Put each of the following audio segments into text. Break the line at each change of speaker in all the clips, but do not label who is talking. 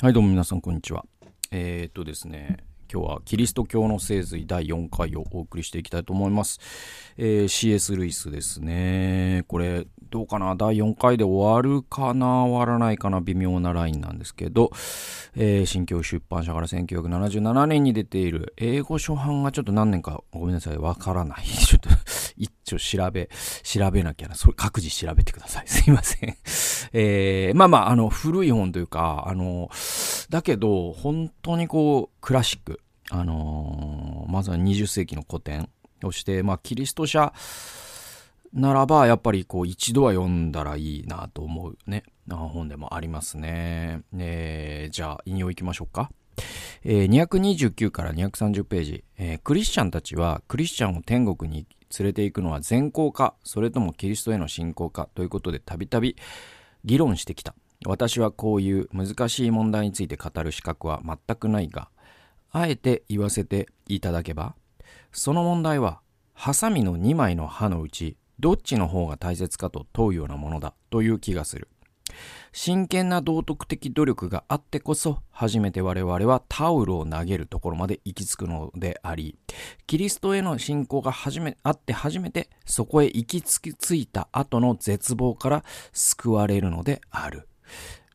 はい、どうも皆さん、こんにちは。えー、っとですね、今日はキリスト教の聖髄第4回をお送りしていきたいと思います。えー、CS ルイスですね。これ、どうかな？第4回で終わるかな？終わらないかな？微妙なラインなんですけど、えー、新教出版社から1977年に出ている英語初版がちょっと何年かごめんなさい、わからない。ちょっと一丁調べ、調べなきゃな。それ各自調べてください。すいません。えー、まあまあ、あの、古い本というか、あの、だけど、本当にこう、クラシック。あのー、まずは20世紀の古典。そして、まあ、キリスト者ならば、やっぱりこう、一度は読んだらいいなと思うね。本でもありますね。えー、じゃあ、引用いきましょうか。えー、229から230ページ、えー、クリスチャンたちはクリスチャンを天国に連れて行くのは善行か、それともキリストへの信仰かということでたびたび議論してきた。私はこういう難しい問題について語る資格は全くないが、あえて言わせていただけば、その問題は、ハサミの2枚の刃のうち、どっちの方が大切かと問うようなものだという気がする。真剣な道徳的努力があってこそ、初めて我々はタオルを投げるところまで行き着くのであり、キリストへの信仰が初めあって初めて、そこへ行き着いた後の絶望から救われるのである。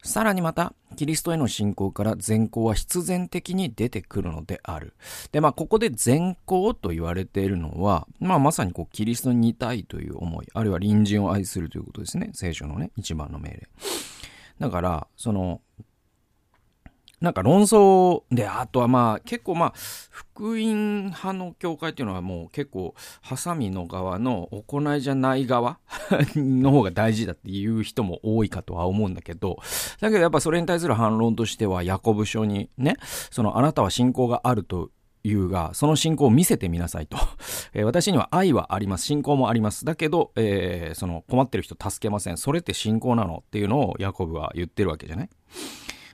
さらにまた、キリストへの信仰から善行は必然的に出てくるのである。で、まあ、ここで善行と言われているのは、まあ、まさにこう、キリストに似たいという思い、あるいは隣人を愛するということですね。聖書のね、一番の命令。だから、その、なんか論争で、あとはまあ結構まあ福音派の教会っていうのはもう結構ハサミの側の行いじゃない側 の方が大事だっていう人も多いかとは思うんだけど、だけどやっぱそれに対する反論としてはヤコブ書にね、そのあなたは信仰があるというが、その信仰を見せてみなさいと。えー、私には愛はあります。信仰もあります。だけど、えー、その困ってる人助けません。それって信仰なのっていうのをヤコブは言ってるわけじゃない？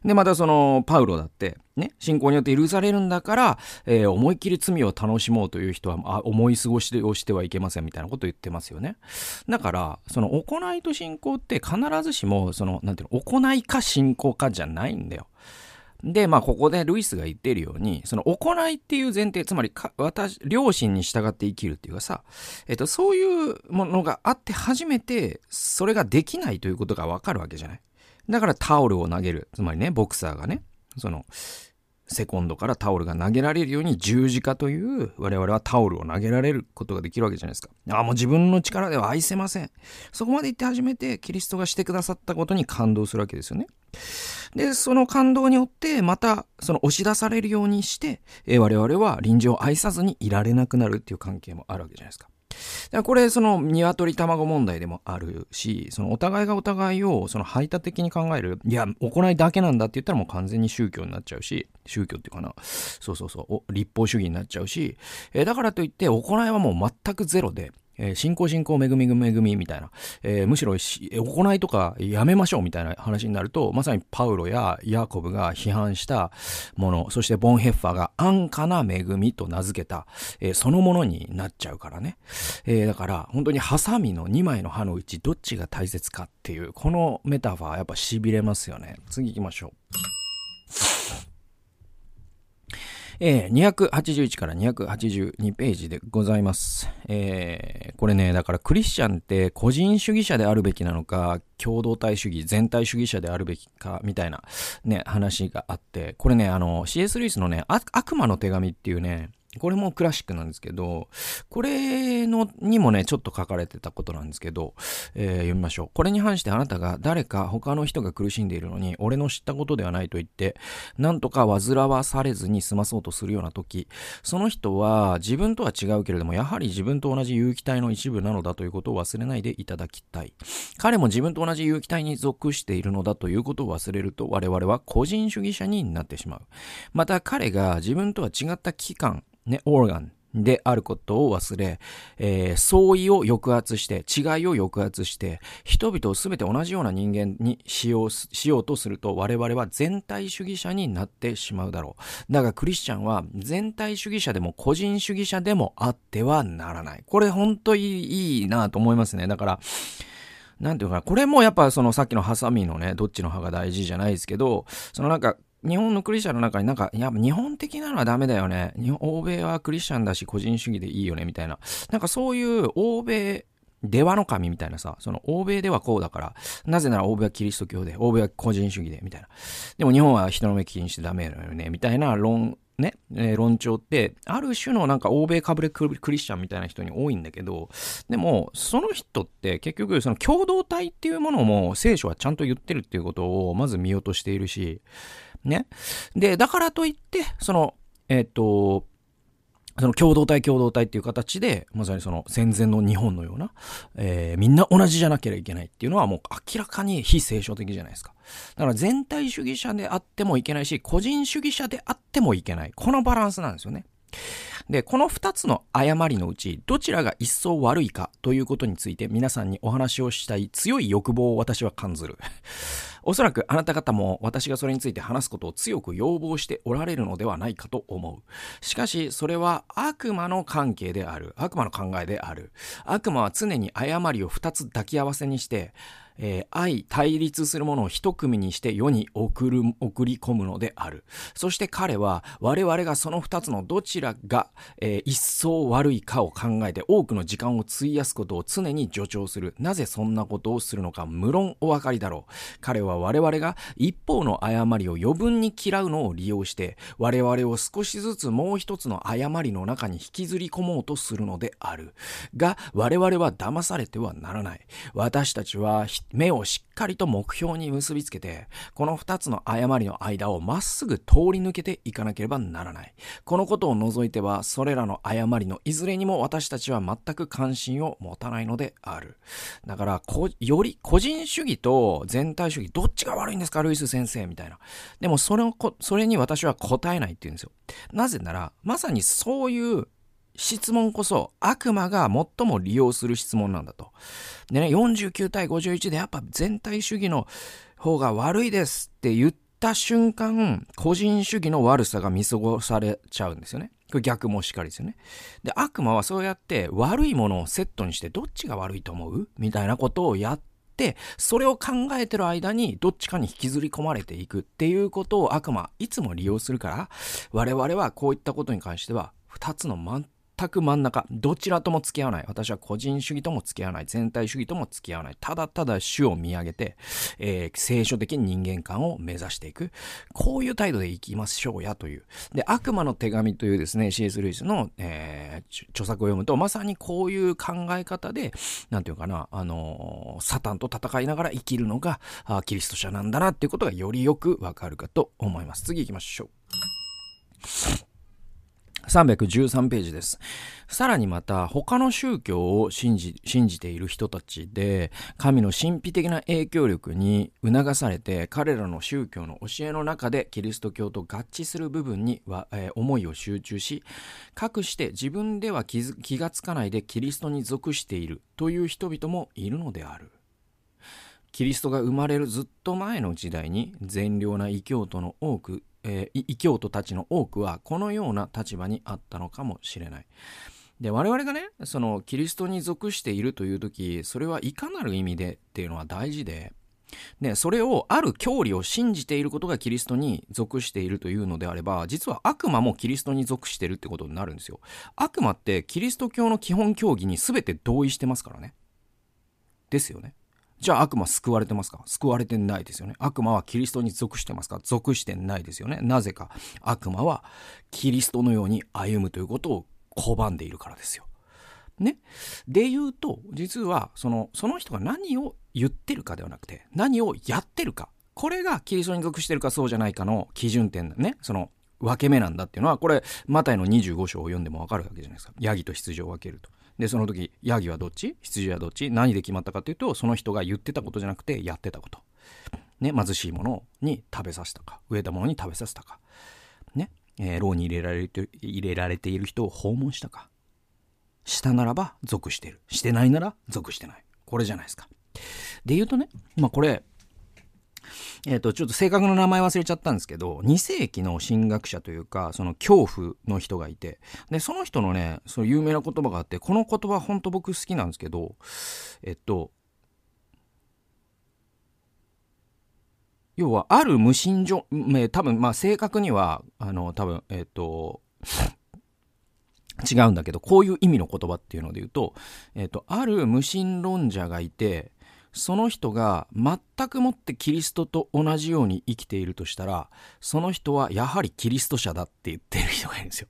で、またその、パウロだって、ね、信仰によって許されるんだから、えー、思いっきり罪を楽しもうという人は、あ思い過ごしをしてはいけませんみたいなことを言ってますよね。だから、その、行いと信仰って必ずしも、その、なんていうの、行いか信仰かじゃないんだよ。で、まあ、ここでルイスが言ってるように、その行いっていう前提、つまり私、両親に従って生きるっていうかさ、えっと、そういうものがあって初めて、それができないということがわかるわけじゃない。だからタオルを投げる。つまりね、ボクサーがね、その、セコンドからタオルが投げられるように十字架という我々はタオルを投げられることができるわけじゃないですか。ああ、もう自分の力では愛せません。そこまで言って初めてキリストがしてくださったことに感動するわけですよね。で、その感動によってまたその押し出されるようにして、え我々は臨時を愛さずにいられなくなるっていう関係もあるわけじゃないですか。これ、その、鶏卵問題でもあるし、その、お互いがお互いを、その、排他的に考える、いや、行いだけなんだって言ったらもう完全に宗教になっちゃうし、宗教っていうかな、そうそうそう、立法主義になっちゃうし、えー、だからといって、行いはもう全くゼロで、えー、信仰信仰恵み恵みみたいな、えー、むしろ行いとかやめましょうみたいな話になると、まさにパウロやヤコブが批判したもの、そしてボンヘッファーが安価な恵みと名付けた、えー、そのものになっちゃうからね。えー、だから本当にハサミの2枚の刃のうちどっちが大切かっていう、このメタファーやっぱ痺れますよね。次行きましょう。えー、281から282ページでございます。えー、これね、だからクリスチャンって個人主義者であるべきなのか、共同体主義、全体主義者であるべきか、みたいなね、話があって、これね、あの、C.S. ルイスのね、悪魔の手紙っていうね、これもクラシックなんですけど、これのにもね、ちょっと書かれてたことなんですけど、えー、読みましょう。これに反してあなたが誰か他の人が苦しんでいるのに、俺の知ったことではないと言って、なんとか煩わされずに済まそうとするような時、その人は自分とは違うけれども、やはり自分と同じ有機体の一部なのだということを忘れないでいただきたい。彼も自分と同じ有機体に属しているのだということを忘れると、我々は個人主義者になってしまう。また彼が自分とは違った機関、ね、オーガンであることを忘れ、えー、相違を抑圧して、違いを抑圧して、人々をすべて同じような人間にしよう、しようとすると、我々は全体主義者になってしまうだろう。だがクリスチャンは全体主義者でも個人主義者でもあってはならない。これ本当にいいなと思いますね。だから、なんていうかな、これもやっぱそのさっきのハサミのね、どっちの歯が大事じゃないですけど、そのなんか、日本のクリスチャンの中になんか、やっぱ日本的なのはダメだよね。日本欧米はクリスチャンだし個人主義でいいよね、みたいな。なんかそういう欧米、出羽の神みたいなさ、その欧米ではこうだから、なぜなら欧米はキリスト教で、欧米は個人主義で、みたいな。でも日本は人の目気にしてダメだよね、みたいな論、ね、えー、論調って、ある種のなんか欧米かぶれクリスチャンみたいな人に多いんだけど、でも、その人って結局、その共同体っていうものも聖書はちゃんと言ってるっていうことをまず見落としているし、ね。で、だからといって、その、えっ、ー、と、その共同体共同体っていう形で、まさにその戦前の日本のような、えー、みんな同じじゃなければいけないっていうのはもう明らかに非聖書的じゃないですか。だから全体主義者であってもいけないし、個人主義者であってもいけない。このバランスなんですよね。で、この二つの誤りのうち、どちらが一層悪いかということについて皆さんにお話をしたい強い欲望を私は感ずる。おそらくあなた方も私がそれについて話すことを強く要望しておられるのではないかと思う。しかし、それは悪魔の関係である。悪魔の考えである。悪魔は常に誤りを二つ抱き合わせにして、えー、愛、対立するものを一組にして世に送る、送り込むのである。そして彼は我々がその二つのどちらが、えー、一層悪いかを考えて多くの時間を費やすことを常に助長する。なぜそんなことをするのか無論お分かりだろう。彼は我々が一方の誤りを余分に嫌うのを利用して我々を少しずつもう一つの誤りの中に引きずり込もうとするのである。が我々は騙されてはならない。私たちは目をしっかりと目標に結びつけて、この二つの誤りの間をまっすぐ通り抜けていかなければならない。このことを除いては、それらの誤りのいずれにも私たちは全く関心を持たないのである。だから、より個人主義と全体主義、どっちが悪いんですか、ルイス先生みたいな。でも、それをそれに私は答えないって言うんですよ。なぜなら、まさにそういう質問こそ悪魔が最も利用する質問なんだと。でね、49対51でやっぱ全体主義の方が悪いですって言った瞬間、個人主義の悪さが見過ごされちゃうんですよね。これ逆もしかりですよね。で、悪魔はそうやって悪いものをセットにしてどっちが悪いと思うみたいなことをやって、それを考えてる間にどっちかに引きずり込まれていくっていうことを悪魔いつも利用するから、我々はこういったことに関しては2つの全く真ん中、どちらとも付き合わない。私は個人主義とも付き合わない。全体主義とも付き合わない。ただただ主を見上げて、えー、聖書的人間観を目指していく。こういう態度でいきましょうやという。で、悪魔の手紙というですね、C.S. ルイスの、えー、著作を読むと、まさにこういう考え方で、なんていうかな、あのー、サタンと戦いながら生きるのが、あキリスト者なんだなっていうことがよりよくわかるかと思います。次行きましょう。313ページです。さらにまた他の宗教を信じ信じている人たちで神の神秘的な影響力に促されて彼らの宗教の教えの中でキリスト教と合致する部分には、えー、思いを集中しかくして自分では気気がつかないでキリストに属しているという人々もいるのである。キリストが生まれるずっと前の時代に善良な異教徒の多くえー、異教徒たちの多くはこのような立場にあったのかもしれない。で、我々がね、そのキリストに属しているという時、それはいかなる意味でっていうのは大事で、で、それをある教理を信じていることがキリストに属しているというのであれば、実は悪魔もキリストに属してるってことになるんですよ。悪魔ってキリスト教の基本教義に全て同意してますからね。ですよね。じゃあ悪魔救われてますか？救われてないですよね。悪魔はキリストに属してますか？属してないですよね。なぜか？悪魔はキリストのように歩むということを拒んでいるからですよ。ね？で言うと、実はその、その人が何を言ってるかではなくて、何をやってるか。これがキリストに属してるかそうじゃないかの基準点だね。その、分け目なんだっていうのは、これ、マタイの25章を読んでもわかるわけじゃないですか。ヤギと羊を分けると。で、その時、ヤギはどっち？羊はどっち？何で決まったかというと、その人が言ってたことじゃなくて、やってたこと。ね、貧しいものに食べさせたか、植えたものに食べさせたか。ね、えー、牢に入れられて、入れられている人を訪問したか。したならば属してる。してないなら属してない。これじゃないですか。で言うとね、まあこれ、えっ、ー、と、ちょっと正確な名前忘れちゃったんですけど、2世紀の神学者というか、その恐怖の人がいて、で、その人のね、その有名な言葉があって、この言葉本当僕好きなんですけど、えっと、要は、ある無心所、え多分、まあ、正確には、あの、多分、えっ、と、違うんだけど、こういう意味の言葉っていうので言うと、えっ、と、ある無神論者がいて、その人が全くもってキリストと同じように生きているとしたら、その人はやはりキリスト者だって言ってる人がいるんですよ。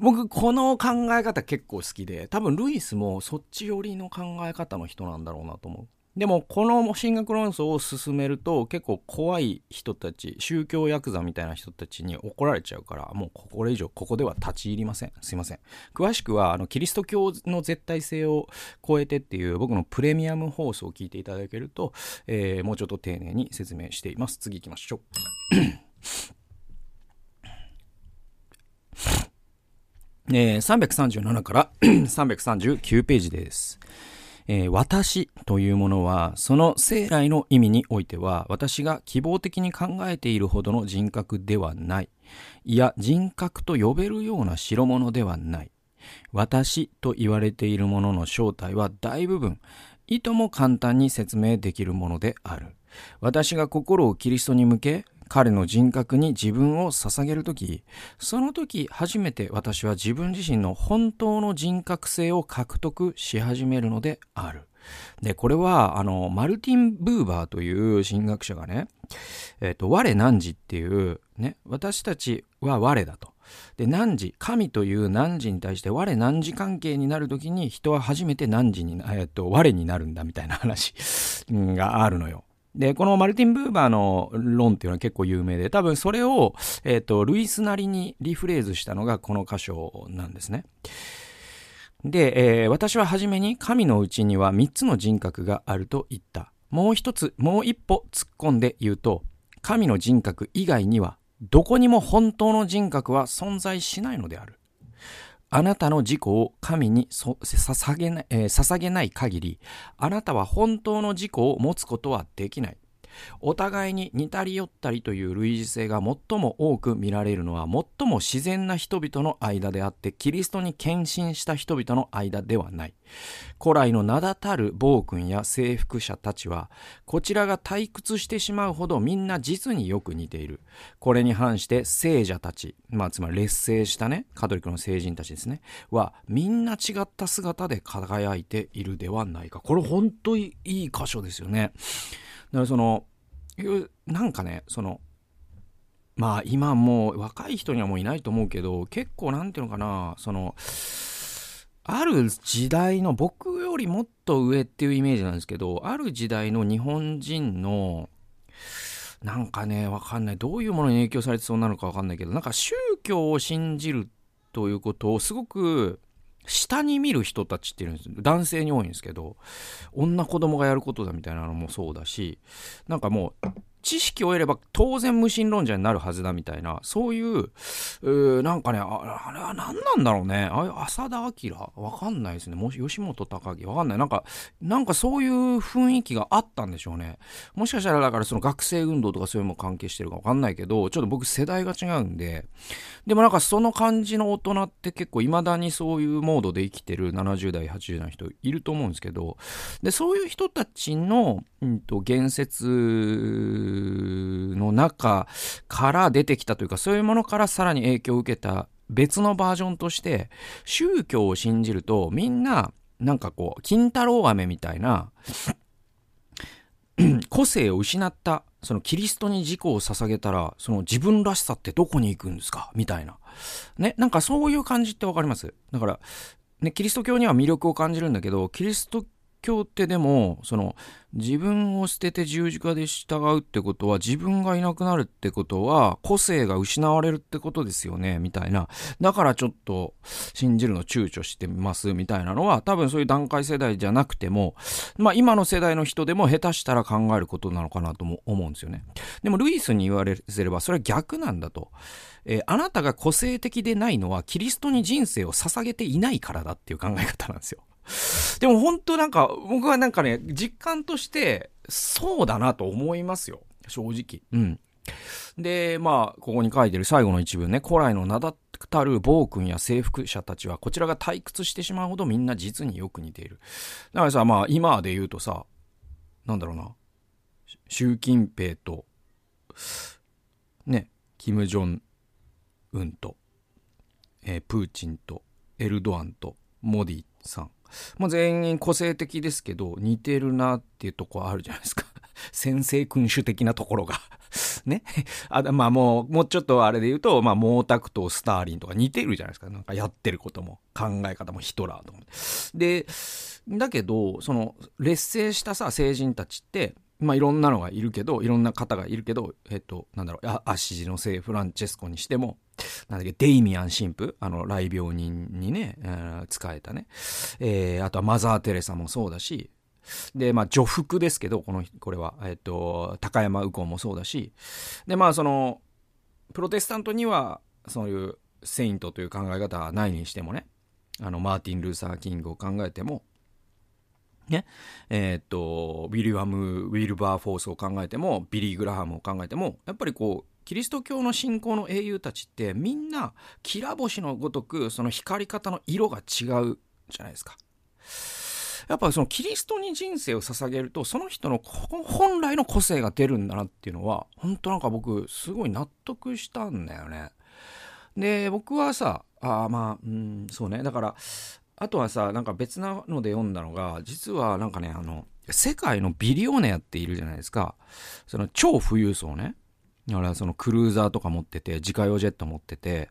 僕、この考え方結構好きで、多分ルイスもそっち寄りの考え方の人なんだろうなと思う。でも、この進学論争を進めると、結構怖い人たち、宗教ヤクザみたいな人たちに怒られちゃうから、もうこれ以上ここでは立ち入りません。すいません。詳しくは、あの、キリスト教の絶対性を超えてっていう僕のプレミアム放送を聞いていただけると、えー、もうちょっと丁寧に説明しています。次行きましょう。えー、337から 339ページです。えー、私というものは、その生来の意味においては、私が希望的に考えているほどの人格ではない。いや、人格と呼べるような代物ではない。私と言われているものの正体は大部分、いとも簡単に説明できるものである。私が心をキリストに向け、彼の人格に自分を捧げるとき、その時初めて私は自分自身の本当の人格性を獲得し始めるのである。で、これは、あの、マルティン・ブーバーという神学者がね、えっ、ー、と、我汝っていう、ね、私たちは我だと。で、汝、神という汝に対して我汝関係になるときに人は初めて汝に、えっ、ー、と、我になるんだみたいな話があるのよ。で、このマルティン・ブーバーの論っていうのは結構有名で、多分それを、えっ、ー、と、ルイスなりにリフレーズしたのがこの箇所なんですね。で、えー、私は初めに神のうちには3つの人格があると言った。もう一つ、もう一歩突っ込んで言うと、神の人格以外には、どこにも本当の人格は存在しないのである。あなたの自己を神に捧げない、えー、捧げない限り、あなたは本当の自己を持つことはできない。お互いに似たり寄ったりという類似性が最も多く見られるのは最も自然な人々の間であってキリストに献身した人々の間ではない。古来の名だたる暴君や征服者たちはこちらが退屈してしまうほどみんな実によく似ている。これに反して聖者たち、まあ、つまり劣勢したねカトリックの聖人たちですねはみんな違った姿で輝いているではないか。これ本当にいい箇所ですよね。からその、なんかね、その、まあ今もう若い人にはもういないと思うけど、結構なんていうのかな、その、ある時代の僕よりもっと上っていうイメージなんですけど、ある時代の日本人の、なんかね、わかんない。どういうものに影響されてそうなのかわかんないけど、なんか宗教を信じるということをすごく下に見る人たちっていうんです。男性に多いんですけど女子供がやることだみたいなのもそうだしなんかもう知識を得れば当然無神論者になるはずだみたいな、そういう、うなんかね、ああれは何なんだろうね。あ浅田明？わかんないですね。もし、吉本隆明わかんない。なんか、なんかそういう雰囲気があったんでしょうね。もしかしたらだからその学生運動とかそういうのも関係してるかわかんないけど、ちょっと僕世代が違うんで、でもなんかその感じの大人って結構未だにそういうモードで生きてる70代、80代の人いると思うんですけど、で、そういう人たちの、うんと、言説の中から出てきたというか、そういうものからさらに影響を受けた別のバージョンとして、宗教を信じるとみんな、なんかこう、金太郎飴みたいな、個性を失った、そのキリストに自己を捧げたら、その自分らしさってどこに行くんですか？みたいな。ね、なんかそういう感じってわかります？だから、ね、キリスト教には魅力を感じるんだけど、キリスト教ってでも、その、自分を捨てて十字架で従うってことは、自分がいなくなるってことは、個性が失われるってことですよね、みたいな。だからちょっと、信じるの躊躇してます、みたいなのは、多分そういう段階世代じゃなくても、まあ今の世代の人でも下手したら考えることなのかなとも思うんですよね。でも、ルイスに言われれば、それは逆なんだと。えー、あなたが個性的でないのは、キリストに人生を捧げていないからだっていう考え方なんですよ。でも本当なんか、僕はなんかね、実感として、そうだなと思いますよ。正直。うん。で、まあ、ここに書いてる最後の一文ね、古来の名だたる暴君や征服者たちは、こちらが退屈してしまうほどみんな実によく似ている。だからさ、まあ、今で言うとさ、なんだろうな、習近平とね、キム・ジョンウンと、えー、プーチンと、エルドアンと、モディさん。まあ、全員個性的ですけど、似てるなっていうとこあるじゃないですか。先生君主的なところが ね。あ、まあもう、もうちょっとあれで言うと、まあ毛沢東、スターリンとか似てるじゃないですか。なんかやってることも、考え方もヒトラーとか。で、だけど、その、劣勢したさ、成人たちって、まあいろんなのがいるけど、いろんな方がいるけど、えっと、なんだろう、アッシジの聖フランチェスコにしても、なんだっけ、デイミアン神父、あの、来病人にね、えー、使えたね。えー、あとはマザー・テレサもそうだし、で、まあ、女服ですけど、この、これは、えっと、高山右近もそうだし、で、まあ、その、プロテスタントには、そういうセイントという考え方はないにしてもね、あの、マーティン・ルーサー・キングを考えても、ね、えー、っと、ウィリアム・ウィルバー・フォースを考えても、ビリー・グラハムを考えても、やっぱりこう、キリスト教の信仰の英雄たちってみんなきら星のごとくその光り方の色が違うじゃないですか。やっぱそのキリストに人生を捧げるとその人の本来の個性が出るんだなっていうのは本当なんか僕すごい納得したんだよね。で僕はさあまあうんそうねだからあとはさなんか別なので読んだのが実はなんかねあの世界のビリオネアっているじゃないですか。その超富裕層ね。だからそのクルーザーとか持ってて、自家用ジェット持ってて、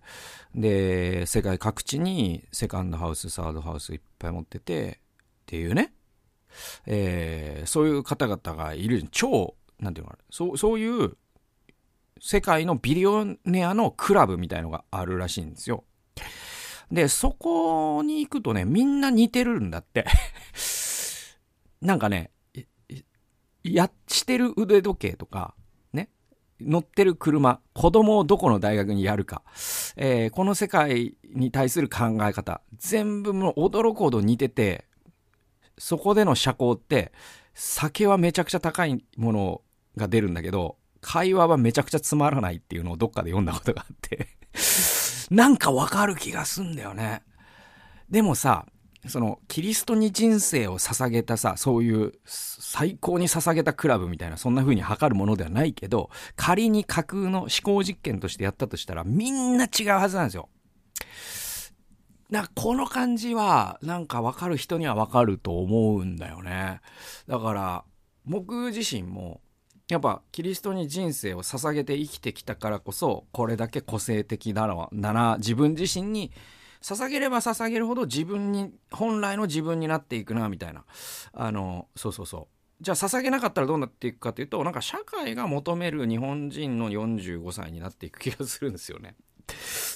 で、世界各地にセカンドハウス、サードハウスいっぱい持ってて、っていうね、えー、そういう方々がいる、超、なんていうのかな、そう、そういう世界のビリオネアのクラブみたいのがあるらしいんですよ。で、そこに行くとね、みんな似てるんだって。なんかね、や、してる腕時計とか、ね乗ってる車、子供をどこの大学にやるか、えー、この世界に対する考え方、全部もう驚くほど似てて、そこでの社交って、酒はめちゃくちゃ高いものが出るんだけど、会話はめちゃくちゃつまらないっていうのをどっかで読んだことがあって。なんかわかる気がすんだよね。でもさ、そのキリストに人生を捧げたさそういう最高に捧げたクラブみたいなそんな風に測るものではないけど仮に架空の思考実験としてやったとしたらみんな違うはずなんですよ。なこの感じはなんか分かる人には分かると思うんだよね。だから僕自身もやっぱキリストに人生を捧げて生きてきたからこそこれだけ個性的だな自分自身に捧げれば捧げるほど自分に本来の自分になっていくなみたいな。あのそうそうそう。じゃあ捧げなかったらどうなっていくかというとなんか社会が求める日本人の45歳になっていく気がするんですよね。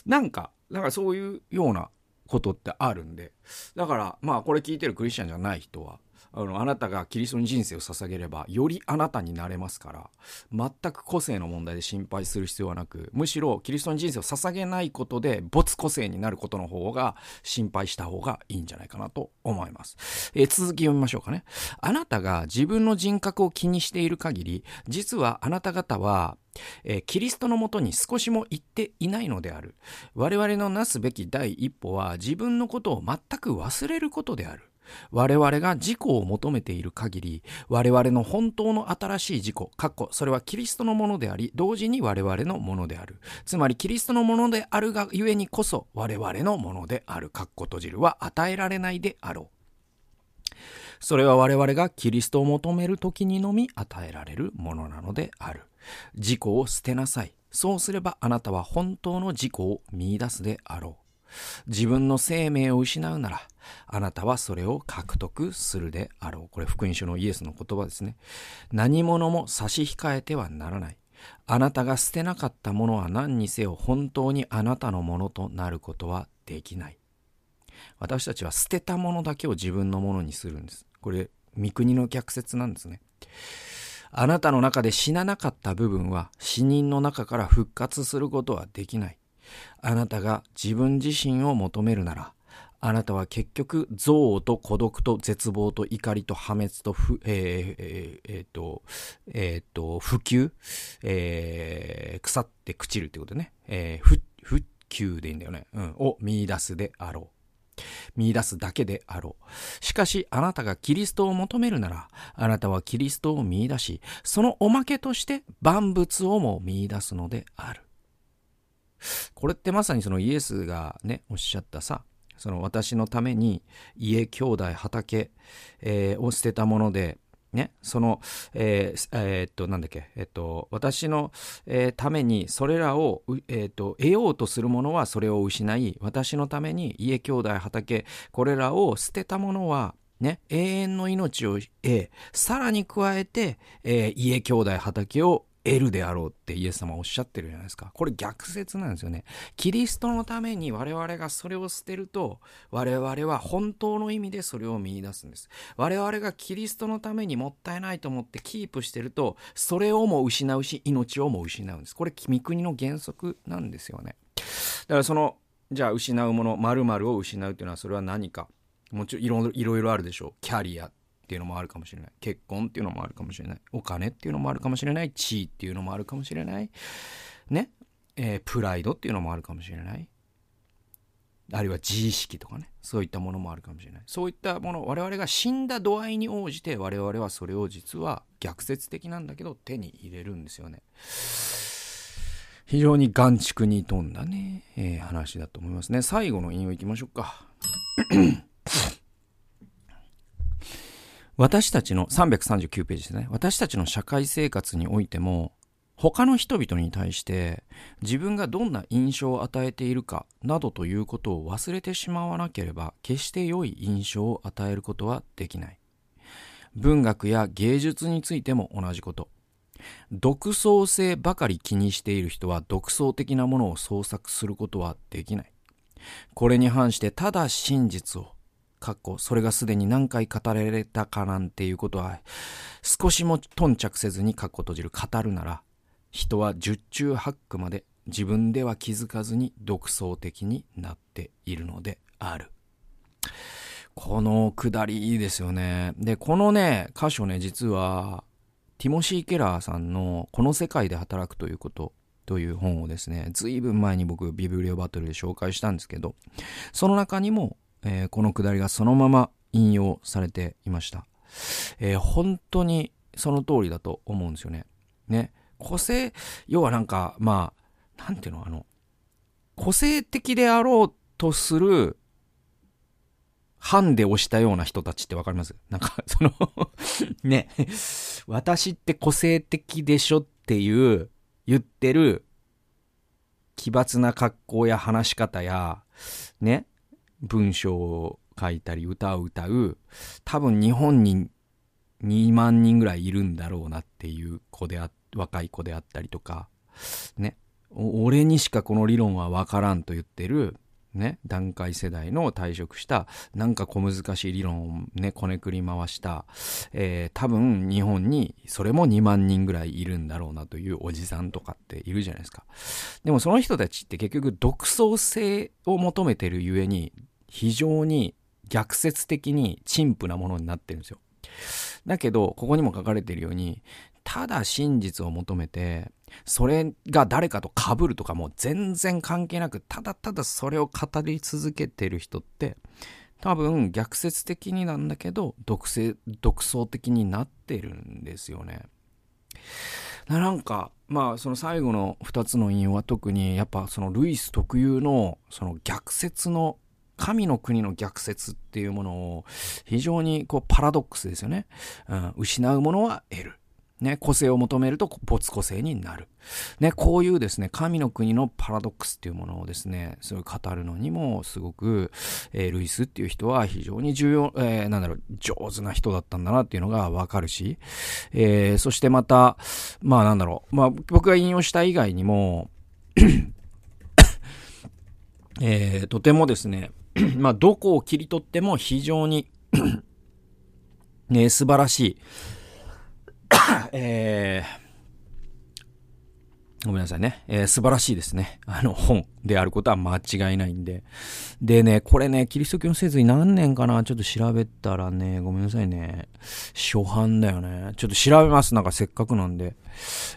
なんかなんかそういうようなことってあるんで。だからまあこれ聞いてるクリスチャンじゃない人はあのあなたがキリストに人生を捧げればよりあなたになれますから全く個性の問題で心配する必要はなくむしろキリストに人生を捧げないことで没個性になることの方が心配した方がいいんじゃないかなと思います、えー、続き読みましょうかね。あなたが自分の人格を気にしている限り実はあなた方はえー、キリストのもとに少しも行っていないのである。我々のなすべき第一歩は自分のことを全く忘れることである。我々が自己を求めている限り、我々の本当の新しい自己、かっこ、それはキリストのものであり、同時に我々のものである。つまり、キリストのものであるがゆえにこそ、我々のものである、かっこ閉じるは与えられないであろう。それは我々がキリストを求める時にのみ与えられるものなのである。自己を捨てなさい。そうすればあなたは本当の自己を見出すであろう。自分の生命を失うなら、あなたはそれを獲得するであろう。これ福音書のイエスの言葉ですね。何者も差し控えてはならない。あなたが捨てなかったものは何にせよ本当にあなたのものとなることはできない。私たちは捨てたものだけを自分のものにするんです。これ、三国の逆説なんですね。あなたの中で死ななかった部分は死人の中から復活することはできない。あなたが自分自身を求めるなら、あなたは結局、憎悪と孤独と絶望と怒りと破滅とふ、えー、えー、えー、と、えー、と、普及、えー、腐って朽ちるってことね。えー、不、不及でいいんだよね。うん。を見出すであろう。見出すだけであろう。しかし、あなたがキリストを求めるなら、あなたはキリストを見出し、そのおまけとして万物をも見出すのである。これってまさにそのイエスがね、おっしゃったさ、その私のために家、兄弟、畑、えー、を捨てたもので、ね、その、えー、えー、っと、なんだっけ、えっと、私の、えー、ためにそれらを、えっと、得ようとするものはそれを失い、私のために家、兄弟、畑、これらを捨てたものは、ね、永遠の命を得、さらに加えて、え、家、兄弟、畑を得るであろうってイエス様おっしゃってるじゃないですか。これ逆説なんですよね。キリストのために我々がそれを捨てると、我々は本当の意味でそれを見出すんです。我々がキリストのためにもったいないと思ってキープしてると、それをも失うし、命をも失うんです。これ、君国の原則なんですよね。だからその、じゃあ失うもの、〇〇を失うっていうのはそれは何か。もちろんいろいろあるでしょう。キャリアっていうのもあるかもしれない。結婚っていうのもあるかもしれない。お金っていうのもあるかもしれない。地位っていうのもあるかもしれない。ね。えー、プライドっていうのもあるかもしれない。あるいは自意識とかね。そういったものもあるかもしれない。そういったもの我々が死んだ度合いに応じて我々はそれを実は逆説的なんだけど手に入れるんですよね。非常に眼畜に富んだね、えー、話だと思いますね。最後の引用いきましょうか。私たちの339ページですね。私たちの社会生活においても、他の人々に対して自分がどんな印象を与えているかなどということを忘れてしまわなければ決して良い印象を与えることはできない。文学や芸術についても同じこと。独創性ばかり気にしている人は独創的なものを創作することはできない。これに反してただ真実をかっこそれがすでに何回語られたかなんていうことは少しも頓着せずにかっこ閉じる語るなら人は十中八九まで自分では気づかずに独創的になっているのである。このくだりいいですよね。で、このね、箇所ね、実は、ティモシー・ケラーさんのこの世界で働くということという本をですね、ずいぶん前に僕ビブリオバトルで紹介したんですけど、その中にもえー、このくだりがそのまま引用されていました。えー、本当にその通りだと思うんですよね。ね。個性、要はなんか、まあ、なんていうの、あの、個性的であろうとする、ハンデをしたような人たちってわかります？なんか、そのね、私って個性的でしょっていう、言ってる、奇抜な格好や話し方や、ね、文章を書いたり歌を歌う多分日本に2万人ぐらいいるんだろうなっていう子であ若い子であったりとかね。俺にしかこの理論は分からんと言ってるね、段階世代の退職したなんか小難しい理論をねこねくり回した、えー、多分日本にそれも2万人ぐらいいるんだろうなというおじさんとかっているじゃないですか。でもその人たちって結局独創性を求めてるゆえに非常に逆説的に陳腐なものになってるんですよ。だけど、ここにも書かれているように、ただ真実を求めて、それが誰かと被るとかも全然関係なく、ただただそれを語り続けてる人って、多分逆説的になんだけど、独性、独創的になってるんですよね。なんか、まあその最後の2つの引用は特にやっぱそのルイス特有のその逆説の神の国の逆説っていうものを非常にこうパラドックスですよね。うん、失うものは得る。ね、個性を求めると没個性になる。ね、こういうですね、神の国のパラドックスっていうものをですね、すごい語るのにもすごく、えー、ルイスっていう人は非常に重要、えー、なんだろう、上手な人だったんだなっていうのがわかるし、えー、そしてまた、まあなんだろう、まあ僕が引用した以外にもえー、とてもですね、まあ、どこを切り取っても非常に ね、素晴らしい えー、ごめんなさいね。えー、素晴らしいですね。あの本であることは間違いないんで。でね、これね、キリスト教の説に何年かな？ちょっと調べたらね、ごめんなさいね。初版だよね。ちょっと調べます。なんかせっかくなんで。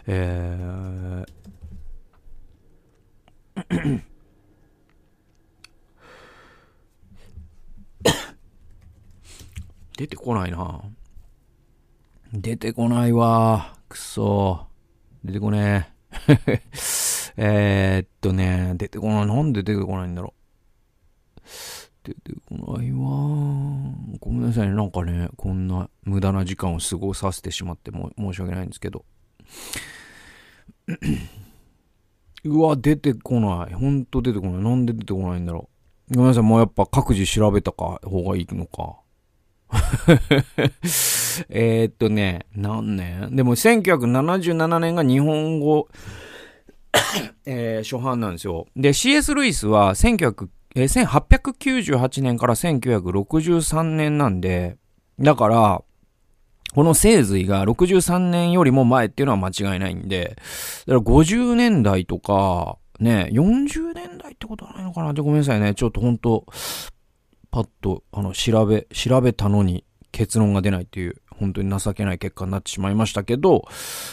えー出てこないな。出てこないわ。くそ。出てこねえ。えっとね、出てこない。なんで出てこないんだろう。出てこないわ。ごめんなさいね。なんかね、こんな無駄な時間を過ごさせてしまっても申し訳ないんですけど。うわ、出てこない。ほんと出てこない。なんで出てこないんだろう。ごめんなさい。もうやっぱ各自調べたか方がいいのか。えっとね、何年でも1977年が日本語、えー、初版なんですよ。で、C.S. ルイスは1900、えー、1898年から1963年なんで、だから、この聖髄が63年よりも前っていうのは間違いないんで、だから50年代とか、ね、40年代ってことはないのかなってごめんなさいね。ちょっとほんと、パッと、あの、調べ、調べたのに結論が出ないっていう、本当に情けない結果になってしまいましたけど、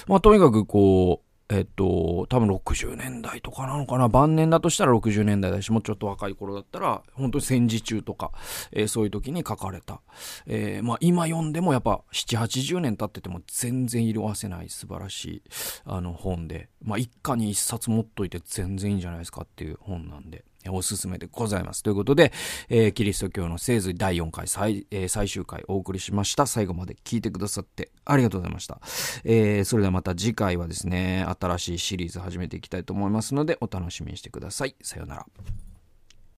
まあ、とにかくこう、えっと、多分60年代とかなのかな。晩年だとしたら60年代だし、もうちょっと若い頃だったら、本当に戦時中とか、えー、そういう時に書かれた。えー、まあ今読んでもやっぱ7、80年経ってても全然色あせない素晴らしい、あの本で、まあ一家に一冊持っといて全然いいんじゃないですかっていう本なんで。おすすめでございます。ということで、えー、キリスト教の聖髄第4回最,、えー、最終回お送りしました。最後まで聞いてくださってありがとうございました。えー、それではまた次回はですね、新しいシリーズ始めていきたいと思いますので、お楽しみにしてください。さようなら。